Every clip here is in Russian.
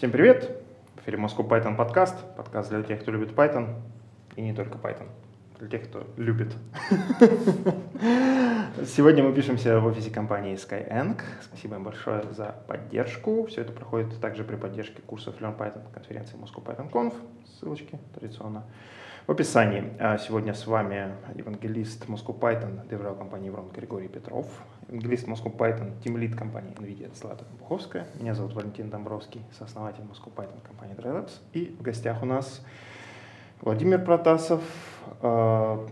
Всем привет! В эфире Moscow Python подкаст. Подкаст для тех, кто любит Python. И не только Python. Для тех, кто любит. Сегодня мы пишемся в офисе компании Skyeng. Спасибо им большое за поддержку. Все это проходит также при поддержке курсов Learn Python конференции Moscow Python Conf. Ссылочки традиционно в описании. А сегодня с вами евангелист Moscow Python, деврел компании Еврон Григорий Петров, евангелист Moscow Python, тимлид компании NVIDIA Злата Буховская. Меня зовут Валентин Домбровский, сооснователь Moscow Python компании DryLabs. И в гостях у нас Владимир Протасов, а,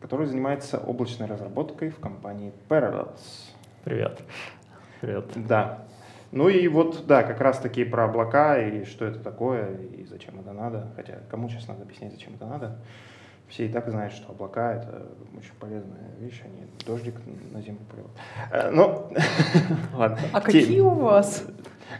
который занимается облачной разработкой в компании Parallels. Привет. Привет. Да. Ну и вот, да, как раз таки про облака и что это такое, и зачем это надо. Хотя кому сейчас надо объяснять, зачем это надо. Все и так знают, что облака — это очень полезная вещь, они дождик на землю поливают. Э, ну, ладно. А какие у вас?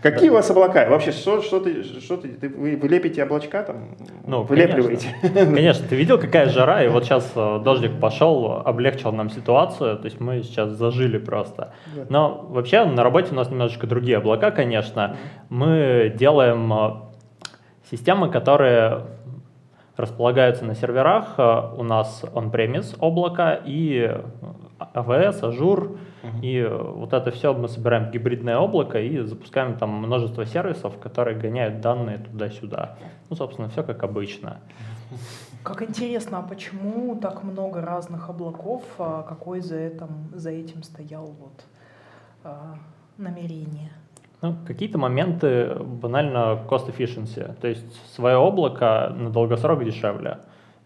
Какие у вас облака? Вообще, что, что ты, что ты, ты вы, вы лепите облачка там? Ну, вылепливаете? Конечно. конечно, ты видел, какая жара, и вот сейчас э, дождик пошел, облегчил нам ситуацию, то есть мы сейчас зажили просто. Но вообще на работе у нас немножечко другие облака, конечно. Мы делаем э, системы, которые располагаются на серверах. Э, у нас on-premise облако и AWS, Azure, uh-huh. и вот это все мы собираем в гибридное облако и запускаем там множество сервисов, которые гоняют данные туда-сюда. Ну, собственно, все как обычно. Как интересно, а почему так много разных облаков? А какой за этим, за этим стоял вот а, намерение? Ну, какие-то моменты банально cost efficiency, то есть свое облако на долгосрок дешевле.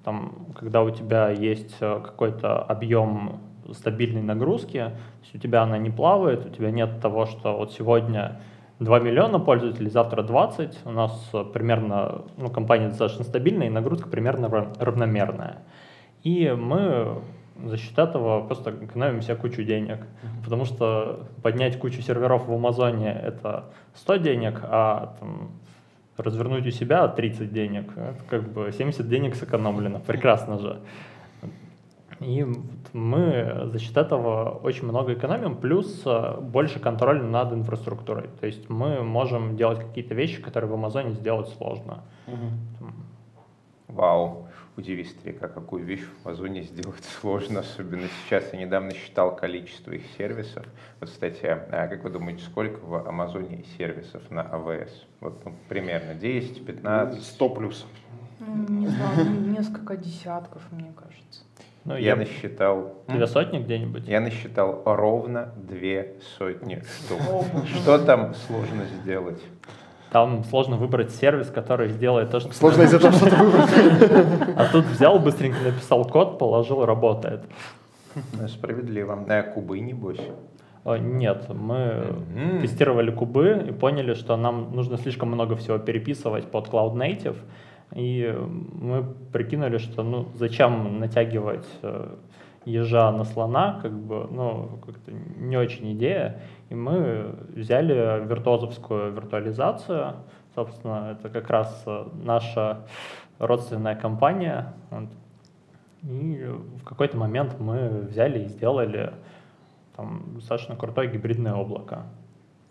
Там, когда у тебя есть э, какой-то объем стабильной нагрузки, то есть у тебя она не плавает, у тебя нет того, что вот сегодня 2 миллиона пользователей, завтра 20, у нас примерно, ну, компания достаточно стабильная, и нагрузка примерно равномерная. И мы за счет этого просто экономим себе кучу денег, потому что поднять кучу серверов в Амазоне это 100 денег, а там, развернуть у себя 30 денег, это как бы 70 денег сэкономлено, прекрасно же. И мы за счет этого очень много экономим, плюс э, больше контроля над инфраструктурой. То есть мы можем делать какие-то вещи, которые в Амазоне сделать сложно. Угу. Вау, удиви старика, какую вещь в Амазоне сделать сложно, особенно сейчас. Я недавно считал количество их сервисов. Вот, кстати, а как вы думаете, сколько в Амазоне сервисов на АВС? Вот ну, примерно 10, 15? 100 плюс. Не знаю, несколько десятков, мне кажется. Ну, я, я насчитал... Две сотни где-нибудь? Я насчитал ровно две сотни штук. Что там сложно сделать? Там сложно выбрать сервис, который сделает то, что... Сложно из-за того, что ты выбрать. А тут взял, быстренько написал код, положил, работает. Ну, справедливо. А кубы, небось? Нет, мы тестировали кубы и поняли, что нам нужно слишком много всего переписывать под Cloud Native, и мы прикинули, что ну зачем натягивать э, ежа на слона, как бы, ну, как-то не очень идея. И мы взяли виртуозовскую виртуализацию. Собственно, это как раз э, наша родственная компания. И в какой-то момент мы взяли и сделали там, достаточно крутое гибридное облако.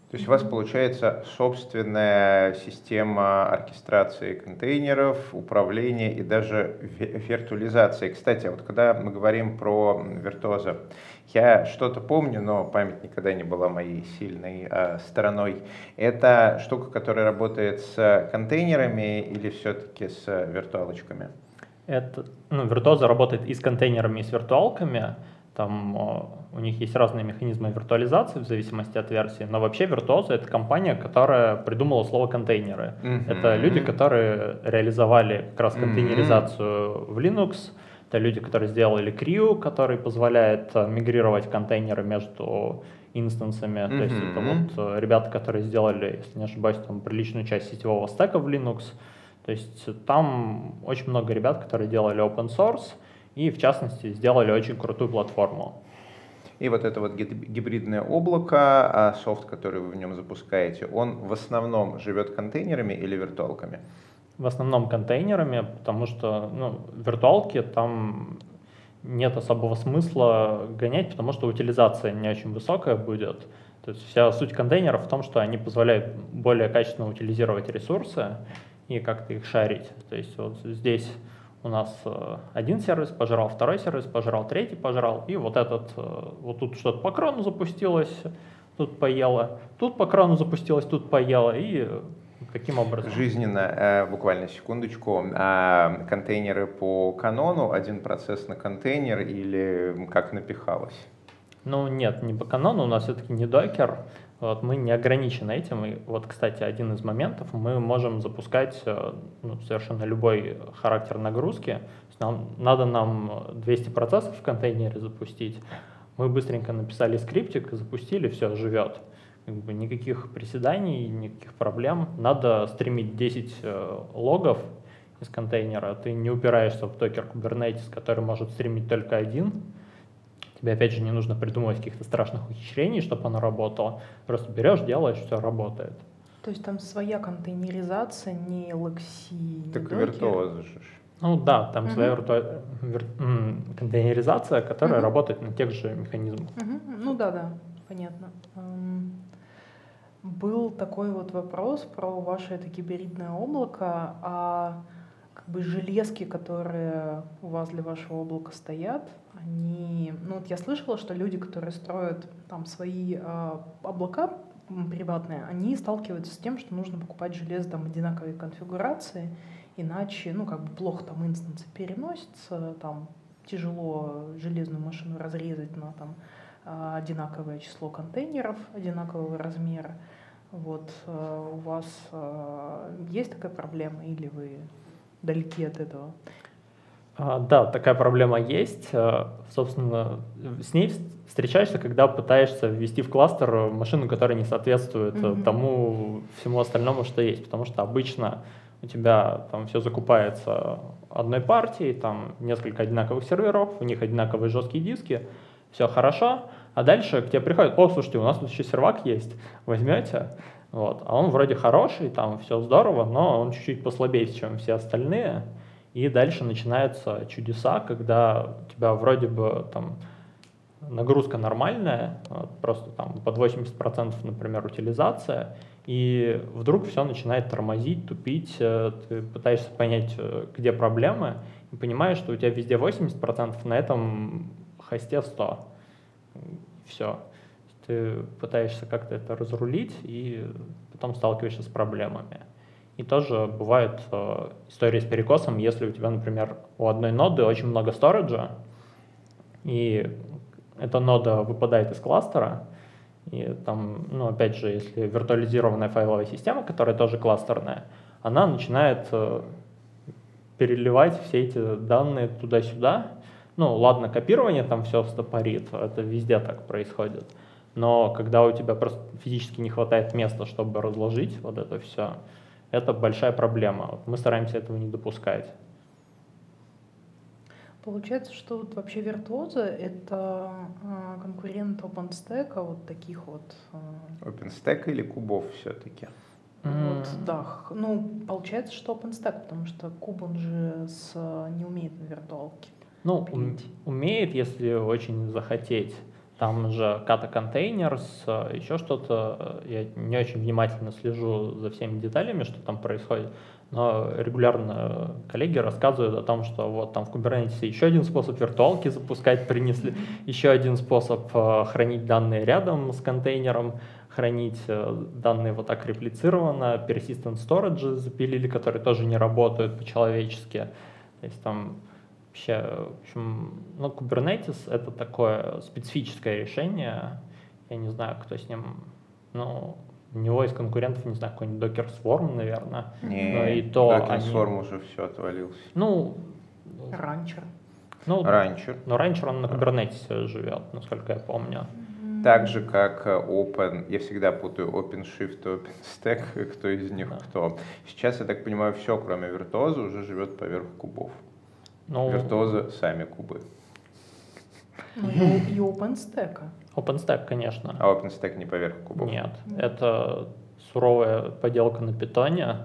То есть у вас получается собственная система оркестрации контейнеров, управления и даже виртуализации. Кстати, вот когда мы говорим про виртуоза, я что-то помню, но память никогда не была моей сильной э, стороной. Это штука, которая работает с контейнерами или все-таки с виртуалочками? Это, ну, виртуоза работает и с контейнерами, и с виртуалками. Там у них есть разные механизмы виртуализации в зависимости от версии, но вообще Virtuoso — это компания, которая придумала слово контейнеры. Mm-hmm. Это люди, которые реализовали как раз контейнеризацию mm-hmm. в Linux, это люди, которые сделали Creo, который позволяет э, мигрировать контейнеры между инстансами. Mm-hmm. То есть это вот э, ребята, которые сделали, если не ошибаюсь, там приличную часть сетевого стека в Linux. То есть там очень много ребят, которые делали open source, и в частности сделали очень крутую платформу. И вот это вот гибридное облако, а софт, который вы в нем запускаете, он в основном живет контейнерами или виртуалками? В основном контейнерами, потому что ну, виртуалки там нет особого смысла гонять, потому что утилизация не очень высокая будет. То есть вся суть контейнеров в том, что они позволяют более качественно утилизировать ресурсы и как-то их шарить. То есть вот здесь у нас э, один сервис пожрал, второй сервис пожрал, третий пожрал, и вот этот, э, вот тут что-то по крану запустилось, тут поело, тут по крану запустилось, тут поело, и каким образом? Жизненно, э, буквально секундочку, контейнеры по канону, один процесс на контейнер или как напихалось? Ну нет, не по канону, у нас все-таки не докер, вот, мы не ограничены этим. И вот, кстати, один из моментов, мы можем запускать э, ну, совершенно любой характер нагрузки. Нам, надо нам 200 процессов в контейнере запустить. Мы быстренько написали скриптик, запустили, все, живет. Как бы никаких приседаний, никаких проблем. Надо стримить 10 э, логов из контейнера. Ты не упираешься в докер Kubernetes, который может стримить только один Тебе, опять же, не нужно придумывать каких-то страшных ухищрений, чтобы оно работало. Просто берешь, делаешь, все работает. То есть там своя контейнеризация, не лакси, не Так докер? виртуоза же. Ну да, там Мгм. своя вирту- вир- контейнеризация, которая Мгм. работает на тех же механизмах. Мгм. Ну да, да, понятно. Эм, Был такой вот вопрос про ваше это гибридное облако, а бы железки, которые у вас для вашего облака стоят, они, ну вот я слышала, что люди, которые строят там свои а, облака приватные, они сталкиваются с тем, что нужно покупать железо там одинаковой конфигурации, иначе, ну как бы плохо там инстансы переносятся, там тяжело железную машину разрезать на там а, одинаковое число контейнеров одинакового размера. Вот э, у вас э, есть такая проблема или вы далеки от этого? А, Да, такая проблема есть. А, Собственно, с ней вс- встречаешься, когда пытаешься ввести в кластер машину, которая не соответствует э, Мгм. тому всему остальному, что есть. Потому что обычно у тебя там все закупается одной партией, там несколько одинаковых серверов, у них одинаковые жесткие диски, все хорошо, а дальше к тебе приходит, о, слушайте, у нас тут еще сервак есть, возьмете? Вот. А он вроде хороший, там все здорово, но он чуть-чуть послабее, чем все остальные. И дальше начинаются чудеса, когда у тебя вроде бы там нагрузка нормальная, вот, просто там под 80%, например, утилизация, и вдруг все начинает тормозить, тупить, э, ты пытаешься понять, э, где проблемы, и понимаешь, что у тебя везде 80%, на этом хосте 100. Все. Ты пытаешься как-то это разрулить, и потом сталкиваешься с проблемами. И тоже бывают э, истории с перекосом, если у тебя, например, у одной ноды очень много сториджа, и эта нода выпадает из кластера, и там, ну, опять же, если виртуализированная файловая система, которая тоже кластерная, она начинает э, переливать все эти данные туда-сюда. Ну, ладно, копирование там все стопорит, это везде так происходит. Но когда у тебя просто физически не хватает места, чтобы разложить вот это все, это большая проблема. Вот мы стараемся этого не допускать. Получается, что вот вообще виртуоза — это а, конкурент OpenStack, а вот таких вот... а, OpenStack или кубов все-таки? Вот, М. да. Ну, получается, что OpenStack, потому что куб, он же с, а, не умеет на виртуалке. Ну, ум- пилить. умеет, если очень захотеть. Там же ката контейнер, еще что-то. Я не очень внимательно слежу за всеми деталями, что там происходит. Но регулярно коллеги рассказывают о том, что вот там в Kubernetes еще один способ виртуалки запускать принесли, еще один способ э, хранить данные рядом с контейнером, хранить э, данные вот так реплицированно, persistent storage запилили, которые тоже не работают по-человечески. То есть там вообще, в общем, ну, Kubernetes — это такое специфическое решение. Я не знаю, кто с ним, ну, у него из конкурентов, не знаю, какой-нибудь Docker Swarm, наверное. Не, Ну, и то Docker они- Swarm уже все отвалился. Ну, Ранчер. ну, Ранчер. но раньше он на Kubernetes живет, насколько я помню. Так же, как э, Open, я всегда путаю OpenShift и OpenStack, кто из них Да. кто. Сейчас, я так понимаю, все, кроме виртуоза, уже живет поверх кубов. Ну, Виртуоза сами кубы. Ну, и, OpenStack. OpenStack, конечно. А OpenStack не поверх кубов. Нет, это суровая поделка на питоне.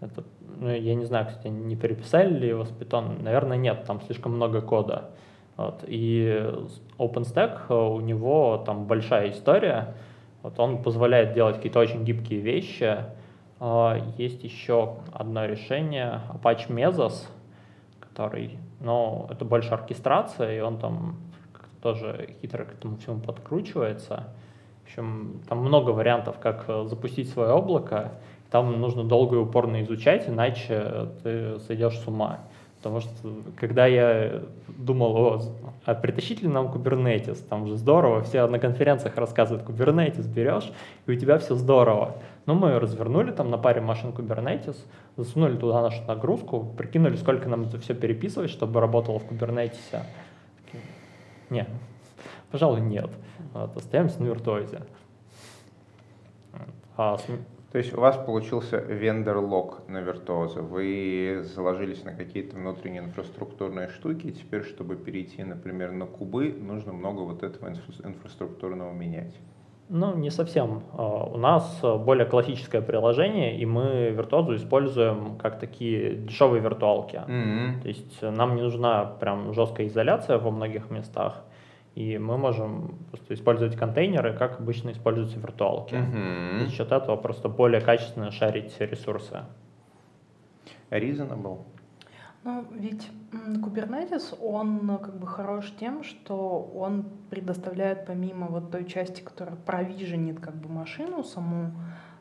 Это, ну, я не знаю, кстати, не переписали ли его с питона. Наверное, нет, там слишком много кода. Вот. И OpenStack, э, у него там большая история. Вот он позволяет делать какие-то очень гибкие вещи. А, есть еще одно решение, Apache Mesos, который, ну, это больше оркестрация, и он там тоже хитро к этому всему подкручивается. В общем, там много вариантов, как э, запустить свое облако. Там нужно долго и упорно изучать, иначе ты сойдешь с ума. Потому что когда я думал, о, а притащить ли нам Kubernetes, там же здорово, все на конференциях рассказывают, Kubernetes берешь, и у тебя все здорово. Ну, мы развернули там на паре машин Kubernetes, засунули туда нашу нагрузку, прикинули, сколько нам это все переписывать, чтобы работало в Kubernetes. Нет, пожалуй, нет. Вот, остаемся на виртуозе. А, то есть у вас получился вендор-лог на виртуозе. Вы заложились на какие-то внутренние инфраструктурные штуки, и теперь, чтобы перейти, например, на кубы, нужно много вот этого инфра- инфраструктурного менять. Ну, не совсем. А, у нас более классическое приложение, и мы виртуозу используем как такие дешевые виртуалки. Mm-hmm. То есть нам не нужна прям жесткая изоляция во многих местах. И мы можем просто использовать контейнеры, как обычно используются виртуалки. Mm-hmm. За счет этого просто более качественно шарить ресурсы. Reasonable. Ну, ведь Kubernetes, он как бы хорош тем, что он предоставляет помимо вот той части, которая провиженит как бы машину саму,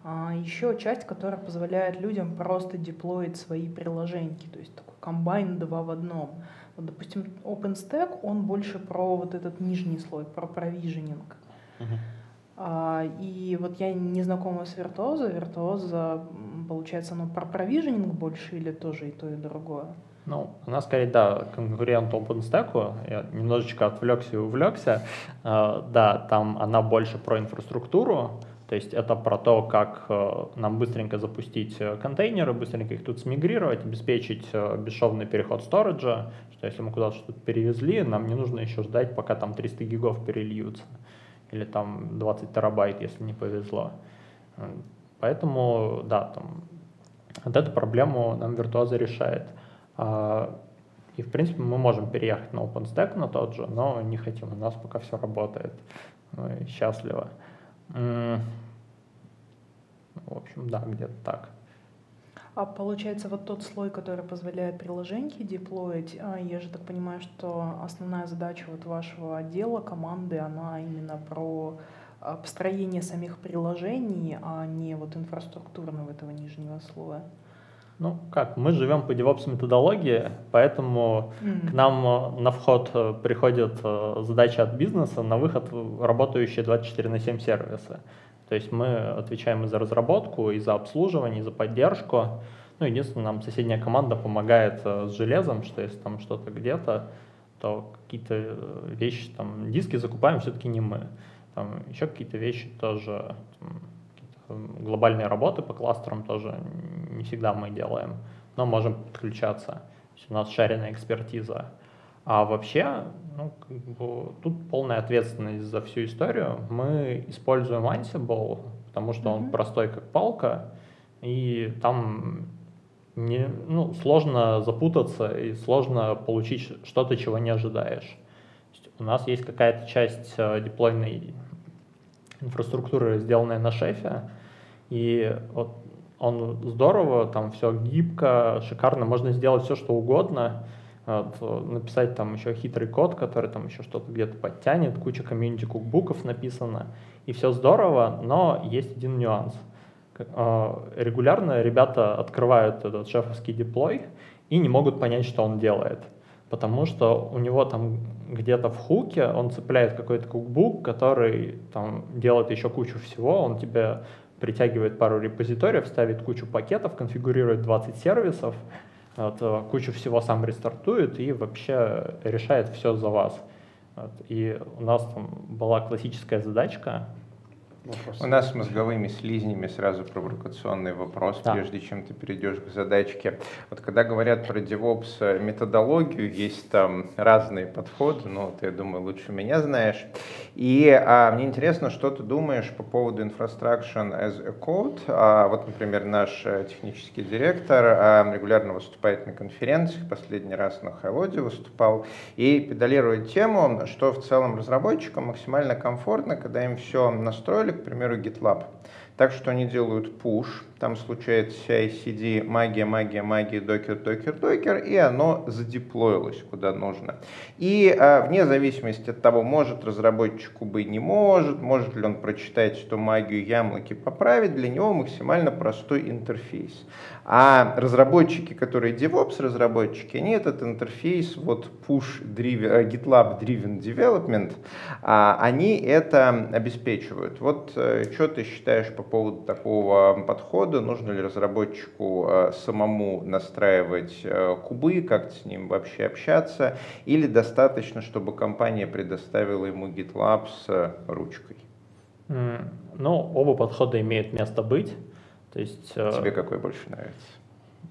а, еще часть, которая позволяет людям просто деплоить свои приложения, то есть такой комбайн два в одном. Вот, допустим, OpenStack, он больше про вот этот нижний слой, про провиженинг. Uh-huh. А, и вот я не знакома с Virtuoso. Virtuoso, получается, оно про провиженинг больше или тоже и то, и другое? Ну, у нас, скорее, да, конкурент OpenStack, я немножечко отвлекся и увлекся. Uh, да, там она больше про инфраструктуру, то есть это про то, как э, нам быстренько запустить э, контейнеры, быстренько их тут смигрировать, обеспечить э, бесшовный переход сториджа, что если мы куда-то что-то перевезли, нам не нужно еще ждать, пока там 300 гигов перельются, или там 20 терабайт, если не повезло. Поэтому, да, там, вот эту проблему нам Virtuoso решает. А, и, в принципе, мы можем переехать на OpenStack на тот же, но не хотим, у нас пока все работает. Мы счастливы. В общем, да, где-то так. А получается, вот тот слой, который позволяет приложеньки деплоить, а, я же так понимаю, что основная задача вот вашего отдела, команды, она именно про а, построение самих приложений, а не вот инфраструктурного этого нижнего слоя. Ну как, мы живем по DevOps методологии, поэтому mm. к нам э, на вход э, приходят э, задачи от бизнеса, на выход работающие 24 на 7 сервисы. То есть мы отвечаем и за разработку, и за обслуживание, и за поддержку. Ну, единственное, нам соседняя команда помогает с железом, что если там что-то где-то, то какие-то вещи, там, диски закупаем все-таки не мы. Там еще какие-то вещи тоже там, глобальные работы по кластерам тоже не всегда мы делаем, но можем подключаться. у нас шаренная экспертиза. А вообще, ну, как бы, тут полная ответственность за всю историю. Мы используем Ansible, потому что он mm-hmm. простой как палка, и там не, ну, сложно запутаться и сложно получить что-то, чего не ожидаешь. у нас есть какая-то часть э, деплойной инфраструктуры, сделанная на шефе, и вот он здорово, там все гибко, шикарно, можно сделать все, что угодно, вот, написать там еще хитрый код, который там еще что-то где-то подтянет, куча комьюнити кукбуков написано, и все здорово, но есть один нюанс. А, регулярно ребята открывают этот шефовский деплой и не могут понять, что он делает. Потому что у него там где-то в хуке он цепляет какой-то кукбук, который там делает еще кучу всего, он тебе притягивает пару репозиториев, ставит кучу пакетов, конфигурирует 20 сервисов, вот, э, кучу всего сам рестартует и вообще решает все за вас. Вот, и у нас там была классическая задачка, Вопрос. У нас с мозговыми слизнями сразу провокационный вопрос, да. прежде чем ты перейдешь к задачке. Вот когда говорят про DevOps э, методологию, есть там разные подходы, ну, ты, я думаю, лучше меня знаешь. И а, мне интересно, что ты думаешь по поводу Infrastructure as a Code. А, вот, например, наш э, технический директор а, регулярно выступает на конференциях, последний раз на Хайлоде выступал, и педалирует тему, что в целом разработчикам максимально комфортно, когда им все настроили, к примеру, GitLab. Так что они делают push, там случается CI-CD, магия, магия, магия, докер, докер, докер, и оно задеплоилось куда нужно. И а, вне зависимости от того, может разработчику быть, не может, может ли он прочитать эту магию ямлоки поправить, для него максимально простой интерфейс. А разработчики, которые DevOps разработчики, они этот интерфейс, вот push driven, э, GitLab driven development, а, они это обеспечивают. Вот э, что ты считаешь по поводу такого подхода? Нужно ли разработчику э, самому настраивать кубы, как с ним вообще общаться? Или достаточно, чтобы компания предоставила ему GitLab с ручкой? Ну, оба подхода имеют место быть. То есть, Тебе какой больше нравится?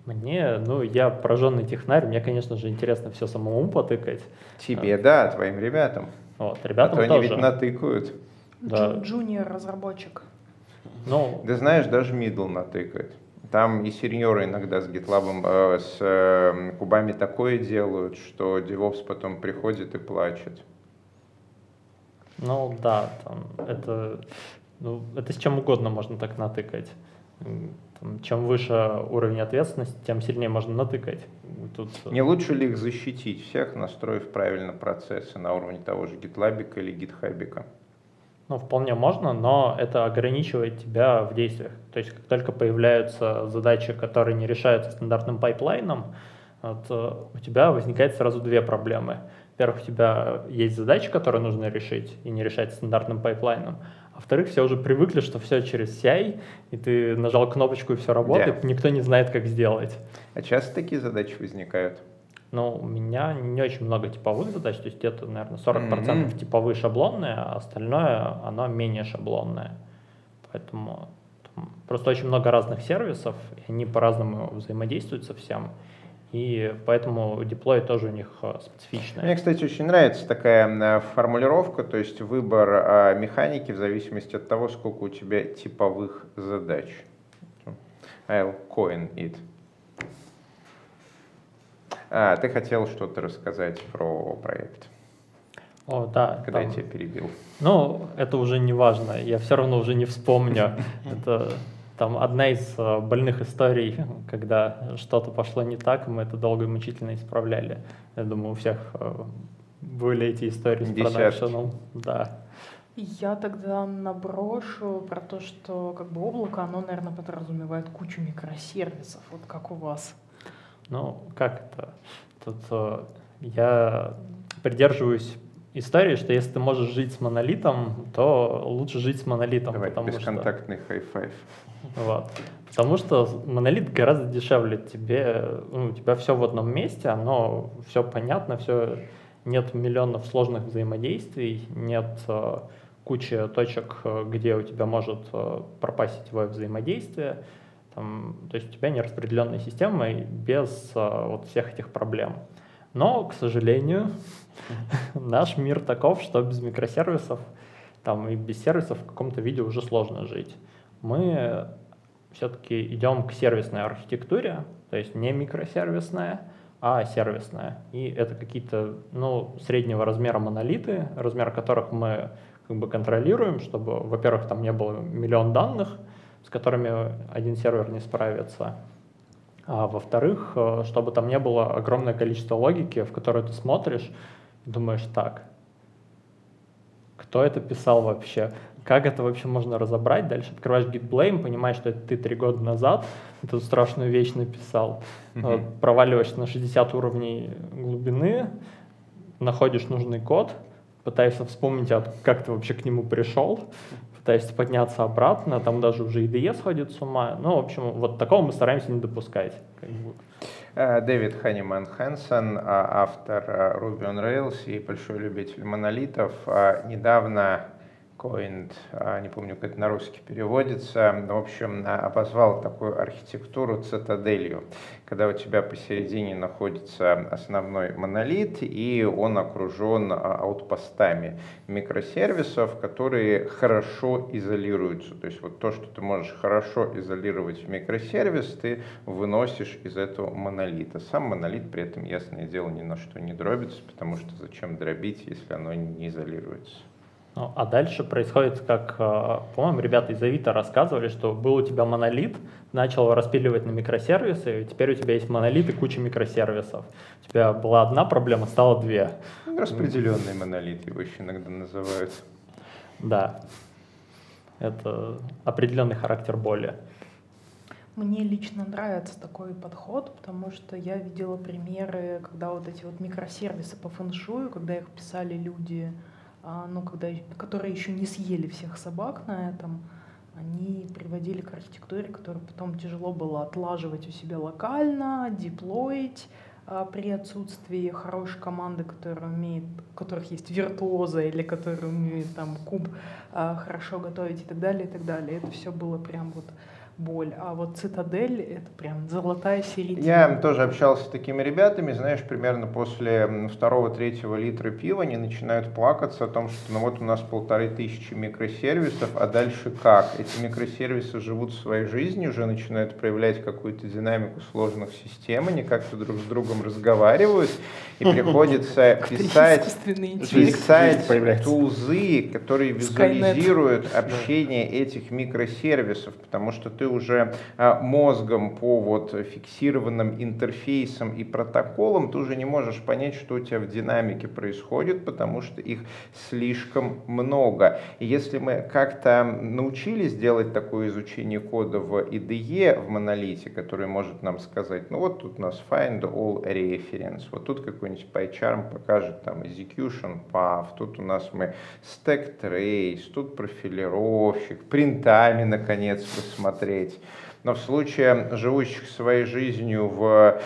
Мне, ну, я пораженный технарь, мне, конечно же, интересно все самому потыкать. Тебе, да, твоим ребятам. Вот, ребятам а то тоже. они ведь натыкают. Да. Джуниор разработчик. Ну, да знаешь, даже middle натыкает. Там и сеньоры иногда с GitLab, э, с э, кубами такое делают, что DevOps потом приходит и плачет. Ну да, там это, ну, это с чем угодно можно так натыкать там, чем выше уровень ответственности, тем сильнее можно натыкать. Тут... Э, Не лучше ли их защитить всех, настроив правильно процессы на уровне того же GitLab или GitHub? Ну, вполне можно, но это ограничивает тебя в действиях. То есть, как только появляются задачи, которые не решаются стандартным пайплайном, вот, э, у тебя возникает сразу две проблемы. Во-первых, у тебя есть задачи, которые нужно решить и не решать стандартным пайплайном. Во-вторых, все уже привыкли, что все через CI, и ты нажал кнопочку, и все работает, yeah. никто не знает, как сделать. А часто такие задачи возникают? Ну, у меня не очень много типовых задач, то есть где-то, наверное, 40% mm-hmm. типовые шаблонные, а остальное, оно менее шаблонное. Поэтому там, просто очень много разных сервисов, и они по-разному взаимодействуют со всем и поэтому деплой тоже у них э, специфичный. Мне, кстати, очень нравится такая э, формулировка, то есть выбор э, механики в зависимости от того, сколько у тебя типовых задач. I'll coin it. А, ты хотел что-то рассказать про проект. О, да. Когда там... я тебя перебил. Ну, это уже не важно, я все равно уже не вспомню. Это там одна из э, больных историй, когда что-то пошло не так, мы это долго и мучительно исправляли. Я думаю, у всех э, были эти истории с продакшеном. Да. Я тогда наброшу про то, что как бы облако, оно, наверное, подразумевает кучу микросервисов, вот как у вас. Ну, как это? Тут э, я придерживаюсь истории, что если ты можешь жить с монолитом, то лучше жить с монолитом. Давай, бесконтактный что... high five. Вот. Потому что монолит гораздо дешевле тебе, ну, у тебя все в одном месте, оно все понятно, все нет миллионов сложных взаимодействий, нет э, кучи точек, э, где у тебя может э, пропасть твое взаимодействие. То есть у тебя не распределенная система без э, вот всех этих проблем. Но, к сожалению, наш мир таков, что без микросервисов там, и без сервисов в каком-то виде уже сложно жить мы все-таки идем к сервисной архитектуре, то есть не микросервисная, а сервисная. И это какие-то ну, среднего размера монолиты, размер которых мы как бы контролируем, чтобы, во-первых, там не было миллион данных, с которыми один сервер не справится, а во-вторых, э, чтобы там не было огромное количество логики, в которую ты смотришь и думаешь, так, кто это писал вообще? как это вообще можно разобрать? Дальше открываешь GitBlame, понимаешь, что это ты три года назад эту страшную вещь написал, mm-hmm. проваливаешься на 60 уровней глубины, находишь нужный код, пытаешься вспомнить, как ты вообще к нему пришел, пытаешься подняться обратно, там даже уже IDE сходит с ума. Ну, в общем, вот такого мы стараемся не допускать. Э, Дэвид Ханиман Хэнсон, а, автор э, Ruby on Rails и большой любитель монолитов, а, недавно Coined, а, не помню, как это на русский переводится, в общем, а, обозвал такую архитектуру цитаделью, когда у тебя посередине находится основной монолит, и он окружен а, аутпостами микросервисов, которые хорошо изолируются. То есть вот то, что ты можешь хорошо изолировать в микросервис, ты выносишь из этого монолита. Сам монолит при этом, ясное дело, ни на что не дробится, потому что зачем дробить, если оно не изолируется. Ну, а дальше происходит, как, э, по-моему, ребята из Авито рассказывали, что был у тебя монолит, начал его распиливать на микросервисы, и теперь у тебя есть монолит и куча микросервисов. У тебя была одна проблема, стало две. Распределенный монолит его еще иногда называют. Да. Это определенный характер боли. Мне лично нравится такой подход, потому что я видела примеры, когда вот эти вот микросервисы по фэншую, когда их писали люди, а, ну, когда, которые еще не съели всех собак на этом, они приводили к архитектуре, которую потом тяжело было отлаживать у себя локально, деплоить а, при отсутствии хорошей команды, которая умеет, у которых есть виртуоза или которые умеют там куб а, хорошо готовить и так далее, и так далее. Это все было прям вот боль. А вот цитадель — это прям золотая середина. Я тоже общался с такими ребятами, знаешь, примерно после второго-третьего литра пива они начинают плакаться о том, что ну вот у нас полторы тысячи микросервисов, а дальше как? Эти микросервисы живут своей жизнью, уже начинают проявлять какую-то динамику сложных систем, они как-то друг с другом разговаривают, и приходится писать, писать тулзы, которые визуализируют общение этих микросервисов, потому что ты уже а, мозгом по вот фиксированным интерфейсам и протоколам, ты уже не можешь понять, что у тебя в динамике происходит, потому что их слишком много. И если мы как-то научились делать такое изучение кода в IDE, в монолите, который может нам сказать, ну вот тут у нас find all reference, вот тут какой-нибудь PyCharm покажет там execution path, тут у нас мы stack trace, тут профилировщик, принтами наконец посмотреть, смотреть. Но в случае живущих своей жизнью в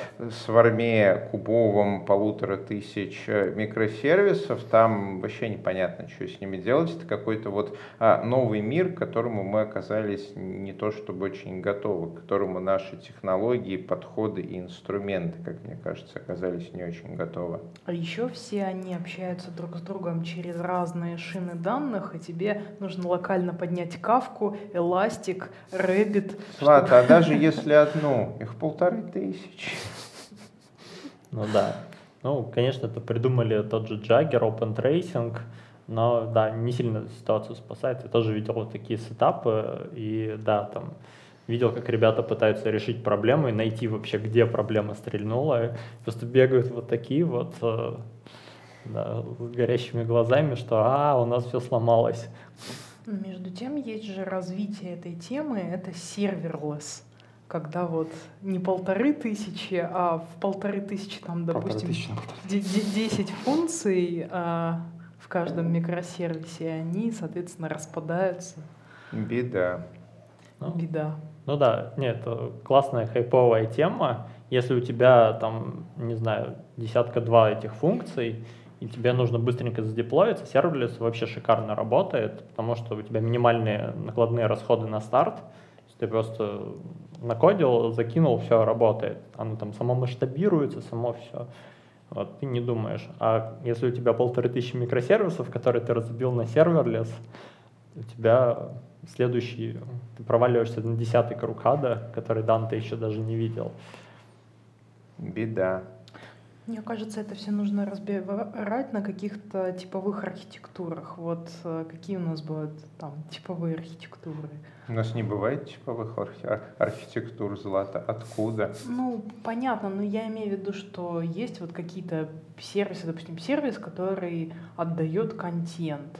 сварме кубовом полутора тысяч микросервисов, там вообще непонятно, что с ними делать. Это какой-то вот а, новый мир, к которому мы оказались не то чтобы очень готовы, к которому наши технологии, подходы и инструменты, как мне кажется, оказались не очень готовы. А еще все они общаются друг с другом через разные шины данных, и тебе нужно локально поднять кавку, эластик, Rabbit. Ладно, а даже если одну, их полторы тысячи. Ну да. Ну, конечно, это придумали тот же Jagger, Open Tracing, но да, не сильно ситуацию спасает. Я тоже видел вот такие сетапы, и да, там видел, как ребята пытаются решить проблему и найти вообще, где проблема стрельнула. Просто бегают вот такие вот э, да, с горящими глазами, что а, у нас все сломалось. Между тем, есть же развитие этой темы, это серверлесс, когда вот не полторы тысячи, а в полторы тысячи, там, допустим, 10 функций а, в каждом микросервисе, они, соответственно, распадаются. Беда. Ну, Беда. Ну да, нет, это классная хайповая тема. Если у тебя там, не знаю, десятка-два этих функций, и тебе нужно быстренько задеплоиться, serverless вообще шикарно работает, потому что у тебя минимальные накладные расходы на старт, ты просто накодил, закинул, все работает. Оно там само масштабируется, само все. Вот, ты не думаешь. А если у тебя полторы тысячи микросервисов, которые ты разбил на serverless, у тебя следующий, ты проваливаешься на десятый круг ада, который Дан ты еще даже не видел. Беда. Мне кажется, это все нужно разбирать на каких-то типовых архитектурах. Вот э, какие у нас будут там типовые архитектуры? У нас не бывает типовых архи- архитектур злата. Откуда? Ну, понятно, но я имею в виду, что есть вот какие-то сервисы, допустим, сервис, который отдает контент.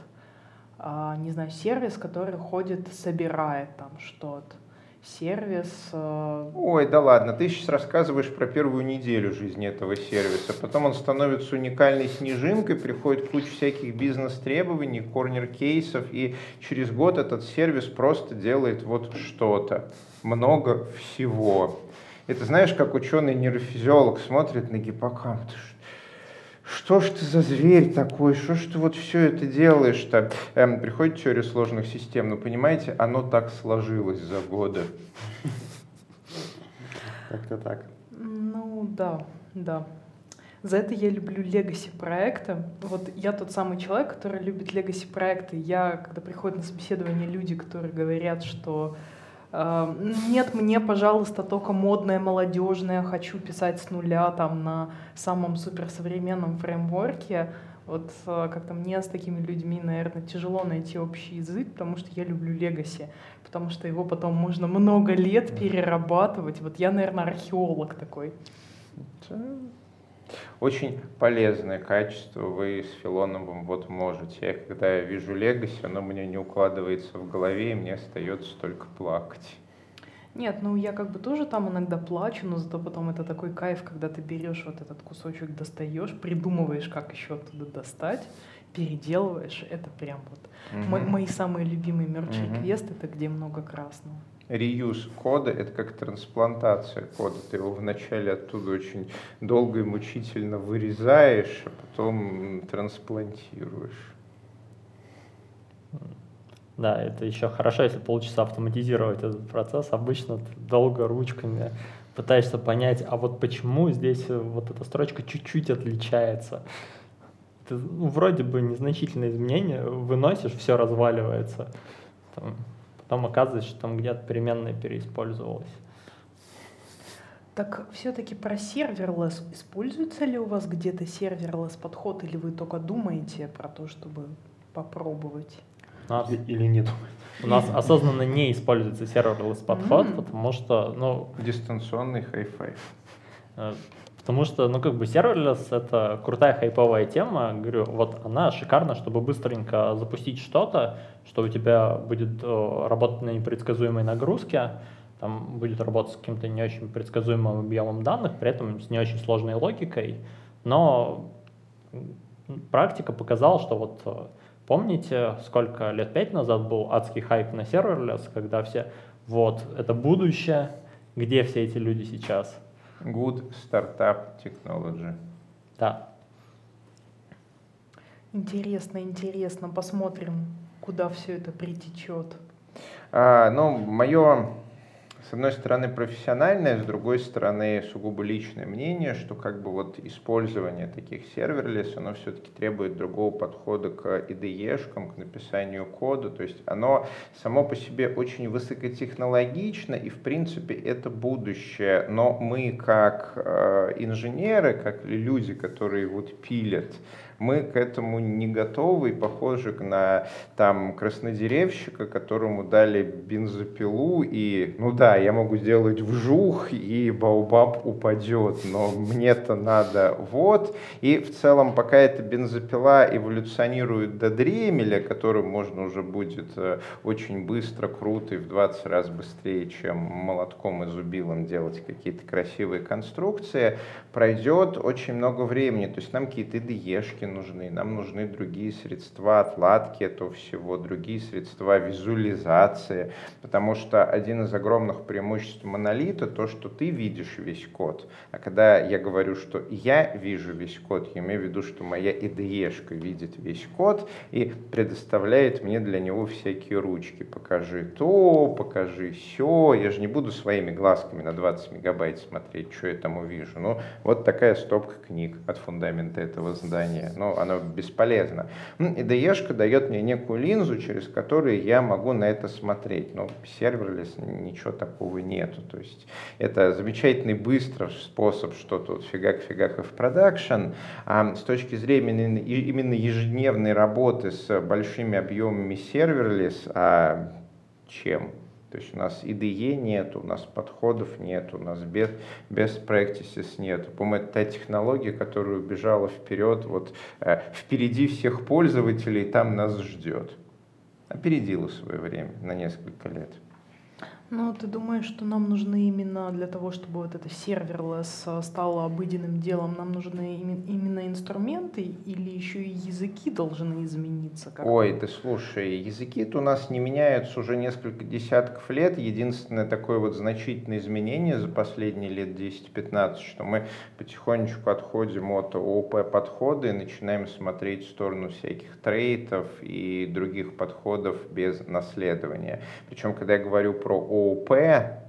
А, не знаю, сервис, который ходит, собирает там что-то сервис. Э, Ой, да ладно, ты сейчас рассказываешь про первую неделю жизни этого сервиса. Потом он становится уникальной снежинкой, приходит куча всяких бизнес-требований, корнер-кейсов, и через год этот сервис просто делает вот что-то. Много всего. Это знаешь, как ученый-нейрофизиолог смотрит на гиппокамп что ж ты за зверь такой, что ж ты вот все это делаешь-то? Эм, приходит теория сложных систем, но понимаете, оно так сложилось за годы. Как-то так. Ну да, да. За это я люблю легаси проекты. Вот я тот самый человек, который любит легаси проекты. Я, когда приходят на собеседование люди, которые говорят, что нет, мне, пожалуйста, только модное, молодежное, хочу писать с нуля там на самом суперсовременном фреймворке. Вот э, как-то мне с такими людьми, наверное, тяжело найти общий язык, потому что я люблю легаси, потому что его потом можно много лет перерабатывать. Вот я, наверное, археолог такой. Очень полезное качество вы с Филоновым вот можете. Я когда я вижу Легаси, оно мне не укладывается в голове, и мне остается только плакать. Нет, ну я как бы тоже там иногда плачу, но зато потом это такой кайф, когда ты берешь вот этот кусочек, достаешь, придумываешь, как еще оттуда достать, переделываешь. Это прям вот угу. мои, мои самые любимые мерч угу. квест, это где много красного. Реюз кода — это как трансплантация кода. Ты его вначале оттуда очень долго и мучительно вырезаешь, а потом трансплантируешь. Да, это еще хорошо, если получится автоматизировать этот процесс. Обычно ты долго ручками пытаешься понять, а вот почему здесь вот эта строчка чуть-чуть отличается. Ты, ну, вроде бы незначительные изменения, выносишь, все разваливается. Там, потом оказывается, что там где-то переменная переиспользовалась. Так все-таки про serverless. Используется ли у вас где-то serverless подход, или вы только думаете про то, чтобы попробовать? нас, или нет. У нас осознанно не используется serverless подход, mm-hmm. потому что, ну... Дистанционный high five. Э, потому что, ну, как бы serverless — это крутая хайповая тема. Говорю, вот она шикарна, чтобы быстренько запустить что-то, что у тебя будет о, работать на непредсказуемой нагрузке, там будет работать с каким-то не очень предсказуемым объемом данных, при этом с не очень сложной логикой. Но практика показала, что вот Помните, сколько лет пять назад был адский хайп на serverless, когда все, вот, это будущее, где все эти люди сейчас? Good Startup Technology. Да. Интересно, интересно. Посмотрим, куда все это притечет. А, ну, мое с одной стороны профессиональное, с другой стороны сугубо личное мнение, что как бы вот использование таких serverless, оно все-таки требует другого подхода к IDE -шкам, к написанию кода, то есть оно само по себе очень высокотехнологично и в принципе это будущее, но мы как э, инженеры, как люди, которые вот пилят мы к этому не готовы и похожи на там краснодеревщика, которому дали бензопилу и, ну да, я могу сделать вжух и баубаб упадет, но мне-то надо вот. И в целом, пока эта бензопила эволюционирует до дремеля, которым можно уже будет э, очень быстро, круто и в 20 раз быстрее, чем молотком и зубилом делать какие-то красивые конструкции, пройдет очень много времени. То есть нам какие-то IDE-шки нужны, нам нужны другие средства отладки этого всего, другие средства визуализации, потому что один из огромных преимуществ монолита то, что ты видишь весь код, а когда я говорю, что я вижу весь код, я имею в виду, что моя IDE-шка видит весь код и предоставляет мне для него всякие ручки. Покажи то, покажи все. Я же не буду своими глазками на 20 мегабайт смотреть, что я там увижу. Ну, вот такая стопка книг от фундамента этого здания. Ну, оно бесполезно. IDE дает мне некую линзу, через которую я могу на это смотреть. Но serverless ничего такого нету. То есть это замечательный быстрый способ что-то вот фигак-фигак и в production. А с точки зрения именно ежедневной работы с большими объемами serverless, а чем? То есть у нас IDE нет, у нас подходов нет, у нас best, best practices нет. По-моему, это та технология, которая убежала вперед, вот э, впереди всех пользователей, там нас ждет. Опередила свое время на несколько лет. Ну, ты думаешь, что нам нужны именно для того, чтобы вот это серверлесс э, стало обыденным делом, нам нужны именно инструменты или еще и языки должны измениться? Как-то? Ой, ты слушай, языки-то у нас не меняются уже несколько десятков лет. Единственное такое вот значительное изменение за последние лет 10-15, что мы потихонечку отходим от ООП подхода и начинаем смотреть в сторону всяких трейтов и других подходов без наследования. Причем, когда я говорю про ООП,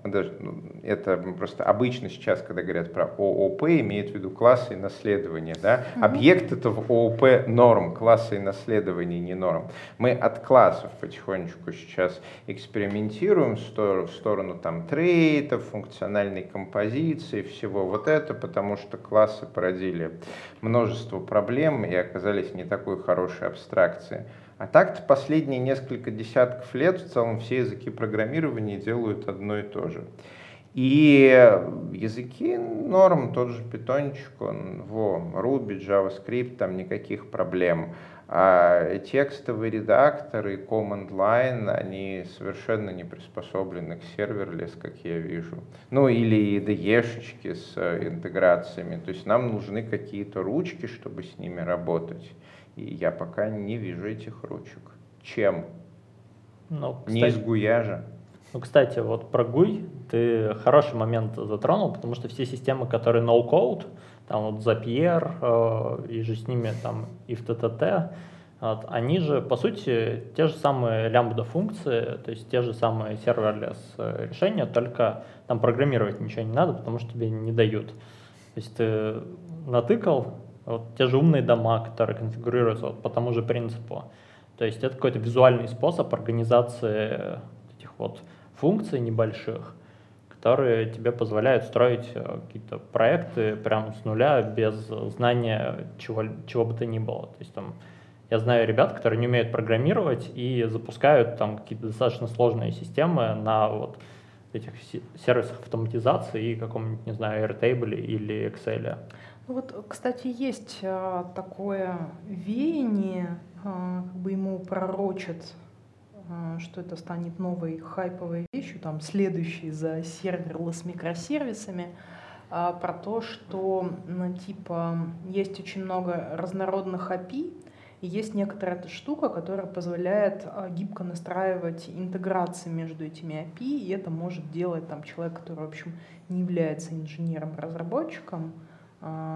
даже, ну, это просто обычно сейчас, когда говорят про ООП, имеют в виду классы и наследование. Да? Mm-hmm. Объект это в ООП норм, классы и наследование не норм. Мы от классов потихонечку сейчас экспериментируем в сторону, в сторону там трейтов, функциональной композиции, всего вот это, потому что классы породили множество проблем и оказались не такой хорошей абстракцией. А так-то последние несколько десятков лет в целом все языки программирования делают одно и то же. И языки норм, тот же питончик, он, во, Ruby, JavaScript, там никаких проблем. А текстовые редакторы command line, они совершенно не приспособлены к serverless, как я вижу. Ну или IDE -шечки с интеграциями. То есть нам нужны какие-то ручки, чтобы с ними работать. И я пока не вижу этих ручек. Чем? Ну, кстати, не из GUI -я Ну, кстати, вот про GUI ты хороший момент затронул, потому что все системы, которые no-code, там вот Zapier э, иже с ними там IFTTT, вот, они же, по сути, те же самые лямбда функции, то есть те же самые serverless решения, только там программировать ничего не надо, потому что тебе не дают. То есть ты натыкал, вот те же умные дома, которые конфигурируются вот по тому же принципу. То есть это какой-то визуальный способ организации этих вот функций небольших, которые тебе позволяют строить э, какие-то проекты прямо с нуля без знания чего, чего бы то ни было. То есть там я знаю ребят, которые не умеют программировать и запускают там какие-то достаточно сложные системы на вот этих сервисах автоматизации и каком-нибудь, не знаю, Airtable или Excel. Ну вот, кстати, есть а, такое веяние, а, как бы ему пророчат, а, что это станет новой хайповой вещью, там, следующей за серверлess микросервисами, про то, что, ну, типа, есть очень много разнородных API, и есть некоторая эта штука, которая позволяет гибко настраивать интеграции между этими API, и это может делать там человек, который, в общем, не является инженером-разработчиком, а,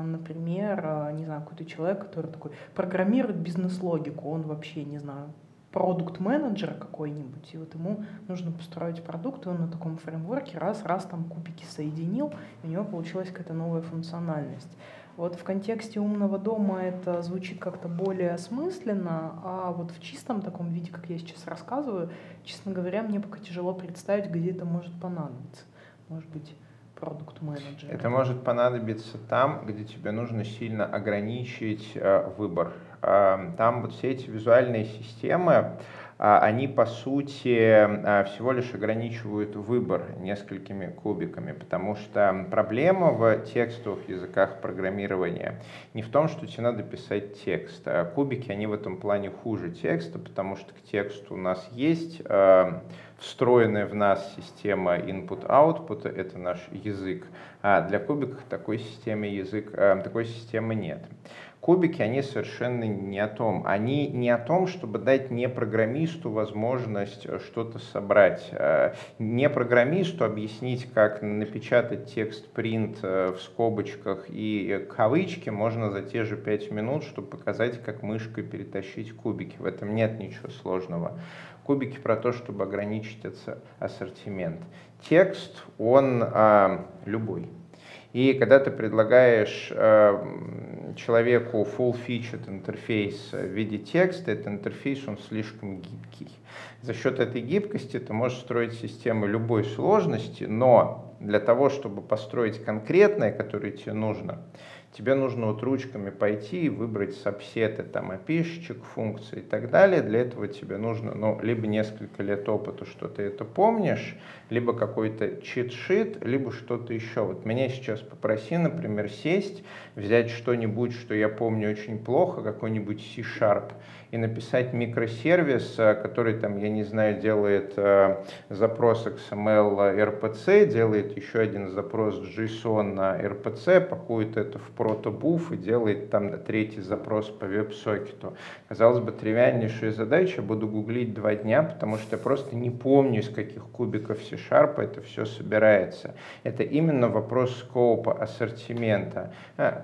например, а, не знаю, какой-то человек, который такой программирует бизнес-логику, он вообще, не знаю, продукт-менеджер какой-нибудь, и вот ему нужно построить продукт, и он на таком фреймворке раз-раз там кубики соединил, и у него получилась какая-то новая функциональность. Вот в контексте умного дома это звучит как-то более осмысленно, а вот в чистом таком виде, как я сейчас рассказываю, честно говоря, мне пока тяжело представить, где это может понадобиться. Может быть, продукт менеджера Это может понадобиться там, где тебе нужно сильно ограничить э, выбор. Э, там вот все эти визуальные системы, а, они по сути а, всего лишь ограничивают выбор несколькими кубиками, потому что проблема в текстовых языках программирования не в том, что тебе надо писать текст. А кубики, они в этом плане хуже текста, потому что к тексту у нас есть встроенная в нас система input-output, это наш язык, а для кубиков такой системы язык, такой системы нет. Кубики, они совершенно не о том. Они не о том, чтобы дать не программисту возможность э, что-то собрать. Э, не программисту объяснить, как напечатать текст print э, в скобочках и кавычки можно за те же пять минут, чтобы показать, как мышкой перетащить кубики. В этом нет ничего сложного. Кубики про то, чтобы ограничить ассортимент. Текст, он а, любой. И когда ты предлагаешь э, человеку full-featured интерфейс в виде текста, этот интерфейс, он слишком гибкий. За счет этой гибкости ты можешь строить систему любой сложности, но для того, чтобы построить конкретное, которое тебе нужно, тебе нужно вот ручками пойти и выбрать сабсеты, там, опишечек, функций и так далее. Для этого тебе нужно, ну, либо несколько лет опыта, что ты это помнишь, либо какой-то чит-шит, либо что-то еще. Вот меня сейчас попроси, например, сесть, взять что-нибудь, что я помню очень плохо, какой-нибудь C-Sharp, и написать микросервис, э, который там, я не знаю, делает э, запрос XML RPC, делает еще один запрос JSON на RPC, пакует это в протобуф и делает там третий запрос по веб-сокету. Казалось бы, тривиальнейшая задача, буду гуглить два дня, потому что я просто не помню, из каких кубиков C-Sharp это все собирается. Это именно вопрос скопа, ассортимента.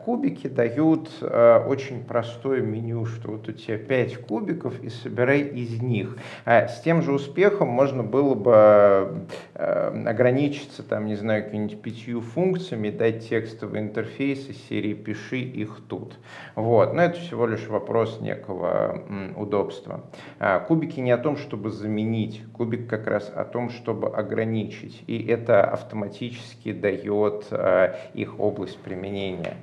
Кубики дают э, очень простое меню, что вот у тебя 5 кубиков и собирай из них. А с тем же успехом можно было бы э, ограничиться, там, не знаю, какими-нибудь пятью функциями, дать текстовый интерфейс из серии «пиши их тут». Вот. Но это всего лишь вопрос некого удобства. А, кубики не о том, чтобы заменить, кубик как раз о том, чтобы ограничить. И это автоматически дает э, их область применения.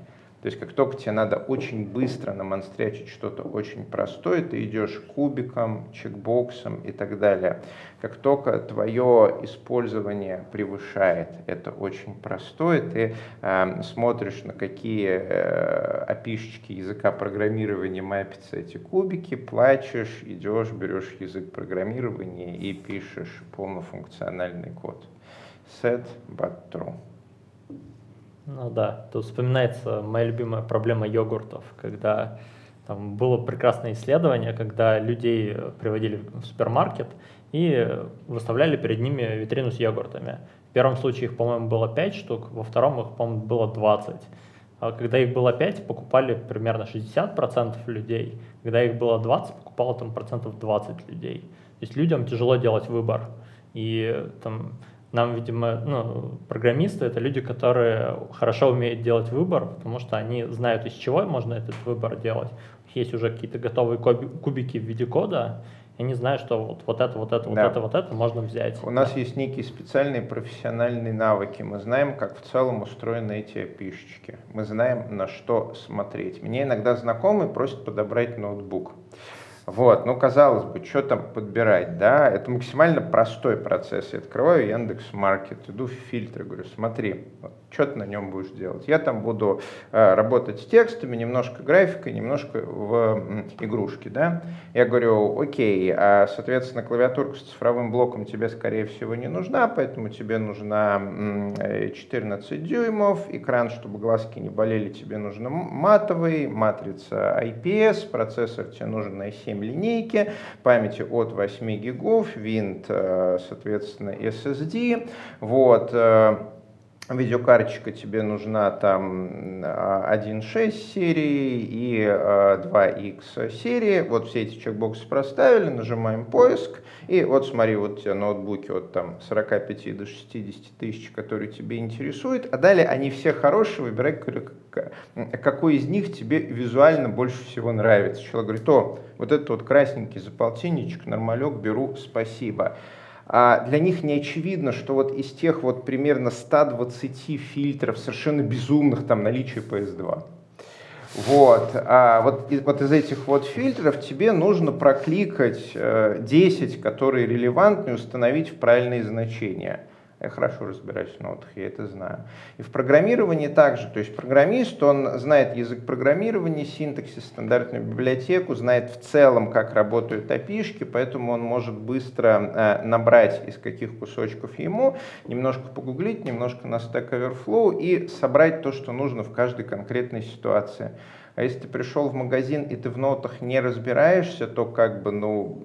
То есть как только тебе надо очень быстро намонстрячить что-то очень простое, ты идешь кубиком, чекбоксом и так далее. Как только твое использование превышает это очень простое, ты э, смотришь, на какие э, опишечки языка программирования мапятся эти кубики, плачешь, идешь, берешь язык программирования и пишешь полнофункциональный код. Set but true. Ну да, тут вспоминается моя любимая проблема йогуртов, когда там было прекрасное исследование, когда людей приводили в супермаркет и выставляли перед ними витрину с йогуртами. В первом случае их, по-моему, было 5 штук, во втором их, по-моему, было 20. А когда их было 5, покупали примерно 60% людей. Когда их было 20, покупало там процентов 20 людей. То есть людям тяжело делать выбор. И там нам, видимо, ну, программисты — это люди, которые хорошо умеют делать выбор, потому что они знают, из чего можно этот выбор делать. Есть уже какие-то готовые кубики в виде кода, и они знают, что вот, вот это, вот это, вот да. это, вот это можно взять. У нас есть некие специальные профессиональные навыки. Мы знаем, как в целом устроены эти пишечки. Мы знаем, на что смотреть. Мне иногда знакомый просит подобрать ноутбук. Вот, ну, казалось бы, что там подбирать, да, это максимально простой процесс. Я открываю Яндекс Маркет, иду в фильтр, говорю, смотри, вот, что ты на нем будешь делать? Я там буду э, работать с текстами, немножко графикой, немножко в м, игрушки, да. Я говорю, окей, а, соответственно, клавиатурка с цифровым блоком тебе, скорее всего, не нужна, поэтому тебе нужна м, 14 э, дюймов, экран, чтобы глазки не болели, тебе нужно матовый, матрица IPS, процессор тебе нужен на 7 линейки, памяти от 8 гигов, винт, э, соответственно, SSD, вот, э, видеокарточка тебе нужна там 1.6 серии и 2X серии. Вот все эти чекбоксы проставили, нажимаем поиск. И вот смотри, вот тебя ноутбуки от там 45 до 60 тысяч, которые тебе интересуют. А далее они все хорошие, выбирай, какой из них тебе визуально больше всего нравится. Человек говорит, о, вот этот вот красненький за полтинничек, нормалек, беру, спасибо а для них не очевидно, что вот из тех вот примерно 120 фильтров совершенно безумных там наличие PS2. Вот, а вот, вот из этих вот фильтров тебе нужно прокликать э, 10, которые релевантны, установить в правильные значения. Я хорошо разбираюсь в нотах, я это знаю. И в программировании также. То есть программист, он знает язык программирования, синтаксис, стандартную библиотеку, знает в целом, как работают опишки, поэтому он может быстро э, набрать из каких кусочков ему, немножко погуглить, немножко на Stack Overflow и собрать то, что нужно в каждой конкретной ситуации. А если ты пришел в магазин и ты в нотах не разбираешься, то как бы, ну,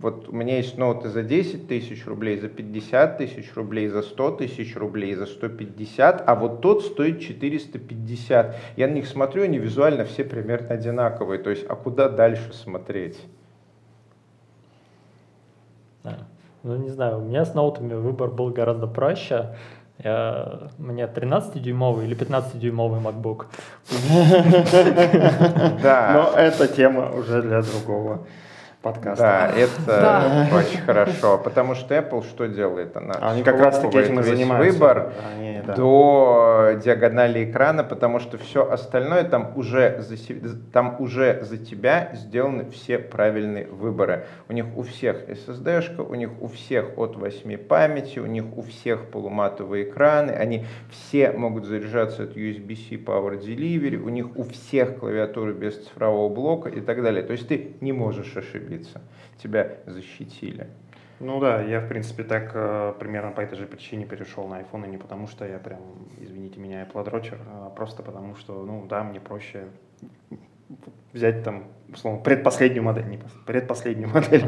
вот у меня есть ноуты за 10 тысяч рублей, за 50 тысяч рублей, за 100 тысяч рублей, за 150, а вот тот стоит 450. Я на них смотрю, они визуально все примерно одинаковые. То есть, а куда дальше смотреть? Да. Ну, не знаю, у меня с ноутами выбор был гораздо проще. Я, у меня 13-дюймовый или 15-дюймовый MacBook. Да. Но это тема уже для другого подкаста. Да, это очень хорошо, потому что Apple что делает? Она Они как раз таки этим и занимаются. выбор Они, да. до диагонали экрана, потому что все остальное там уже, за, там уже за тебя сделаны все правильные выборы. У них у всех SSD-шка, у них у всех от 8 памяти, у них у всех полуматовые экраны, они все могут заряжаться от USB-C Power Delivery, у них у всех клавиатуры без цифрового блока и так далее. То есть ты не можешь ошибиться ошибиться. Тебя защитили. Ну да, я, в принципе, так э, примерно по этой же причине перешел на iPhone, и не потому что я прям, извините меня, Apple дрочер, а просто потому что, ну да, мне проще взять там, условно, предпоследнюю модель, не предпоследнюю модель.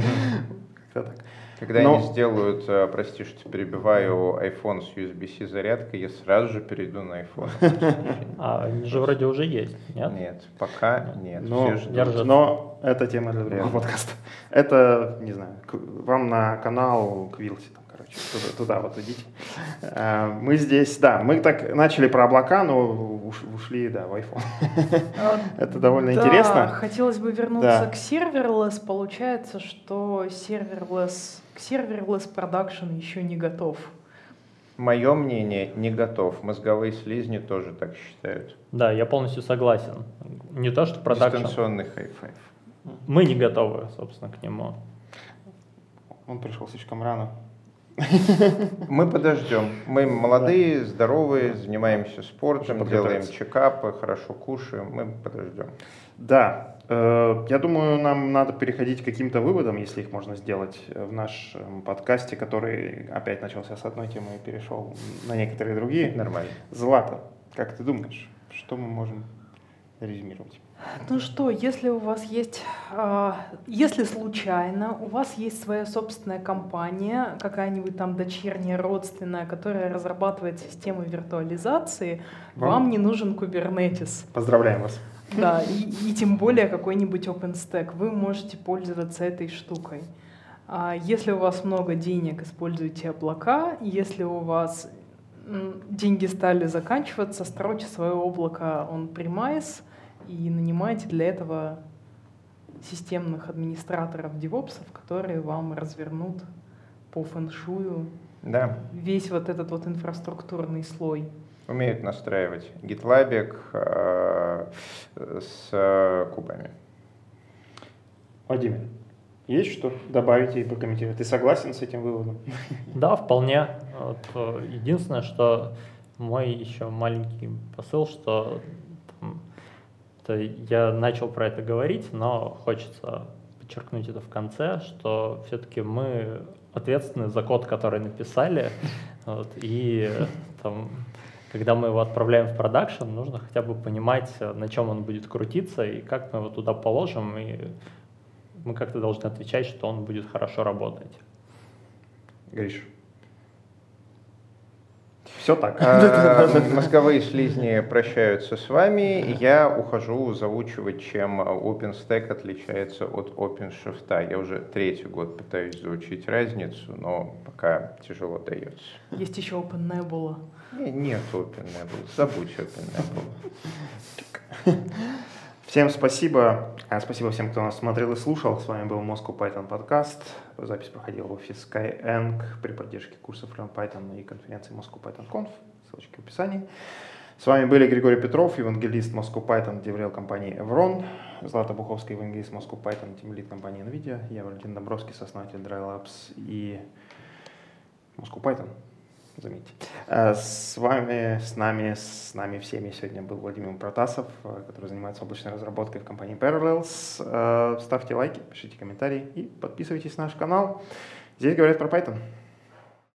Как-то так. Когда Но- они сделают, э, прости, что перебиваю, iPhone с USB-C зарядкой, я сразу же перейду на iPhone. А они же вроде уже есть, нет? Нет, пока нет. Но, Все ждут. держат. но это тема для другого подкаста. Это, не знаю, к- вам на канал Квилти, там, туда, туда вот идите. А, Мы здесь, да, мы так начали про облака, но уш- ушли, да, в iPhone. А, Это довольно да, интересно. хотелось бы вернуться Да. к serverless. Получается, что serverless, к serverless production еще не готов. Мое мнение, не готов. Мозговые слизни тоже так считают. Да, я полностью согласен. Не то, что production. Дистанционный high five. Мы не готовы, собственно, к нему. Он пришел слишком рано. Мы подождем. Мы молодые, здоровые, занимаемся спортом, делаем чекапы, хорошо кушаем. Мы подождем. Да, э, я думаю, нам надо переходить к каким-то выводам, если их можно сделать э, в нашем подкасте, который опять начался с одной темы и перешел на некоторые другие. Нормально. Злата, как ты думаешь, что мы можем резюмировать? Ну что, если у вас есть, а, если случайно у вас есть своя собственная компания, какая-нибудь там дочерняя, родственная, которая разрабатывает системы виртуализации, Вам- вам, не нужен Kubernetes. Поздравляем вас. Да, и, и тем более какой-нибудь OpenStack. Вы можете пользоваться этой штукой. А если у вас много денег, используйте облака. Если у вас деньги стали заканчиваться, стройте свое облако on-premise и нанимайте для этого системных администраторов, девопсов, которые вам развернут по фэншую Да, весь вот этот вот инфраструктурный слой. умеют настраивать GitLab э, с э, кубами. Владимир, есть что добавить и прокомментировать? Ты согласен с этим выводом? Да, вполне. Вот, э, единственное, что мой еще маленький посыл, что там, это я начал про это говорить, но хочется подчеркнуть это в конце, что все-таки мы ответственны за код, который написали, вот, и там, когда мы его отправляем в продакшн, нужно хотя бы понимать, на чем он будет крутиться и как мы его туда положим, и мы как-то должны отвечать, что он будет хорошо работать. Гриш. Все так. А, Мозговые слизни прощаются с вами. Я ухожу заучивать, чем OpenStack отличается от OpenShift. Я уже третий год пытаюсь заучить разницу, но пока тяжело дается. Есть еще OpenNebula. Не, Нет OpenNebula, забудь OpenNebula. Всем спасибо. А, Спасибо всем, кто нас смотрел и слушал. С вами был Moscow Python подкаст. Запись проходила в офисе Skyeng при поддержке курсов Learn Python и конференции Moscow Python Conf. Ссылочки в описании. С вами были Григорий Петров, евангелист Moscow Python, деврел компании Evron, Злата Буховская, евангелист Moscow Python, тимлит компании NVIDIA, я Валентин Домбровский, сооснователь Dry Labs и Moscow Python. Заметьте. Э, С вами, с нами, с нами всеми сегодня был Владимир Протасов, э, который занимается облачной разработкой в компании Parallels. Э, Ставьте лайки, пишите комментарии и подписывайтесь на наш канал. Здесь говорят про Python.